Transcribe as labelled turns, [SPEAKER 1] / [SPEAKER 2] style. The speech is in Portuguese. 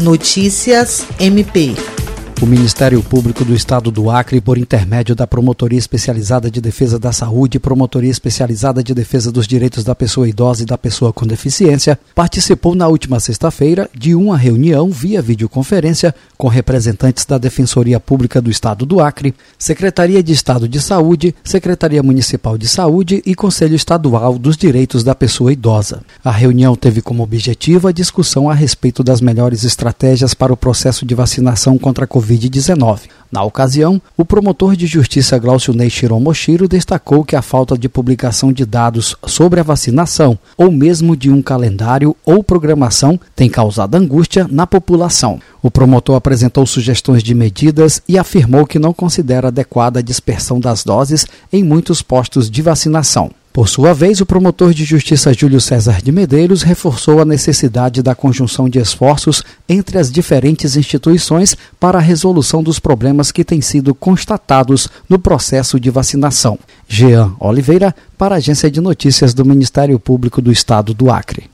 [SPEAKER 1] Notícias MP.
[SPEAKER 2] O Ministério Público do Estado do Acre, por intermédio da Promotoria Especializada de Defesa da Saúde e Promotoria Especializada de Defesa dos Direitos da Pessoa Idosa e da Pessoa com Deficiência, participou na última sexta-feira de uma reunião via videoconferência com representantes da Defensoria Pública do Estado do Acre, Secretaria de Estado de Saúde, Secretaria Municipal de Saúde e Conselho Estadual dos Direitos da Pessoa Idosa. A reunião teve como objetivo a discussão a respeito das melhores estratégias para o processo de vacinação contra a Covid Covid-19. Na ocasião, o promotor de justiça Glaucio Ney Shiromoshiro destacou que a falta de publicação de dados sobre a vacinação, ou mesmo de um calendário ou programação, tem causado angústia na população. O promotor apresentou sugestões de medidas e afirmou que não considera adequada a dispersão das doses em muitos postos de vacinação. Por sua vez, o promotor de justiça Júlio César de Medeiros reforçou a necessidade da conjunção de esforços entre as diferentes instituições para a resolução dos problemas que têm sido constatados no processo de vacinação. Jean Oliveira, para a Agência de Notícias do Ministério Público do Estado do Acre.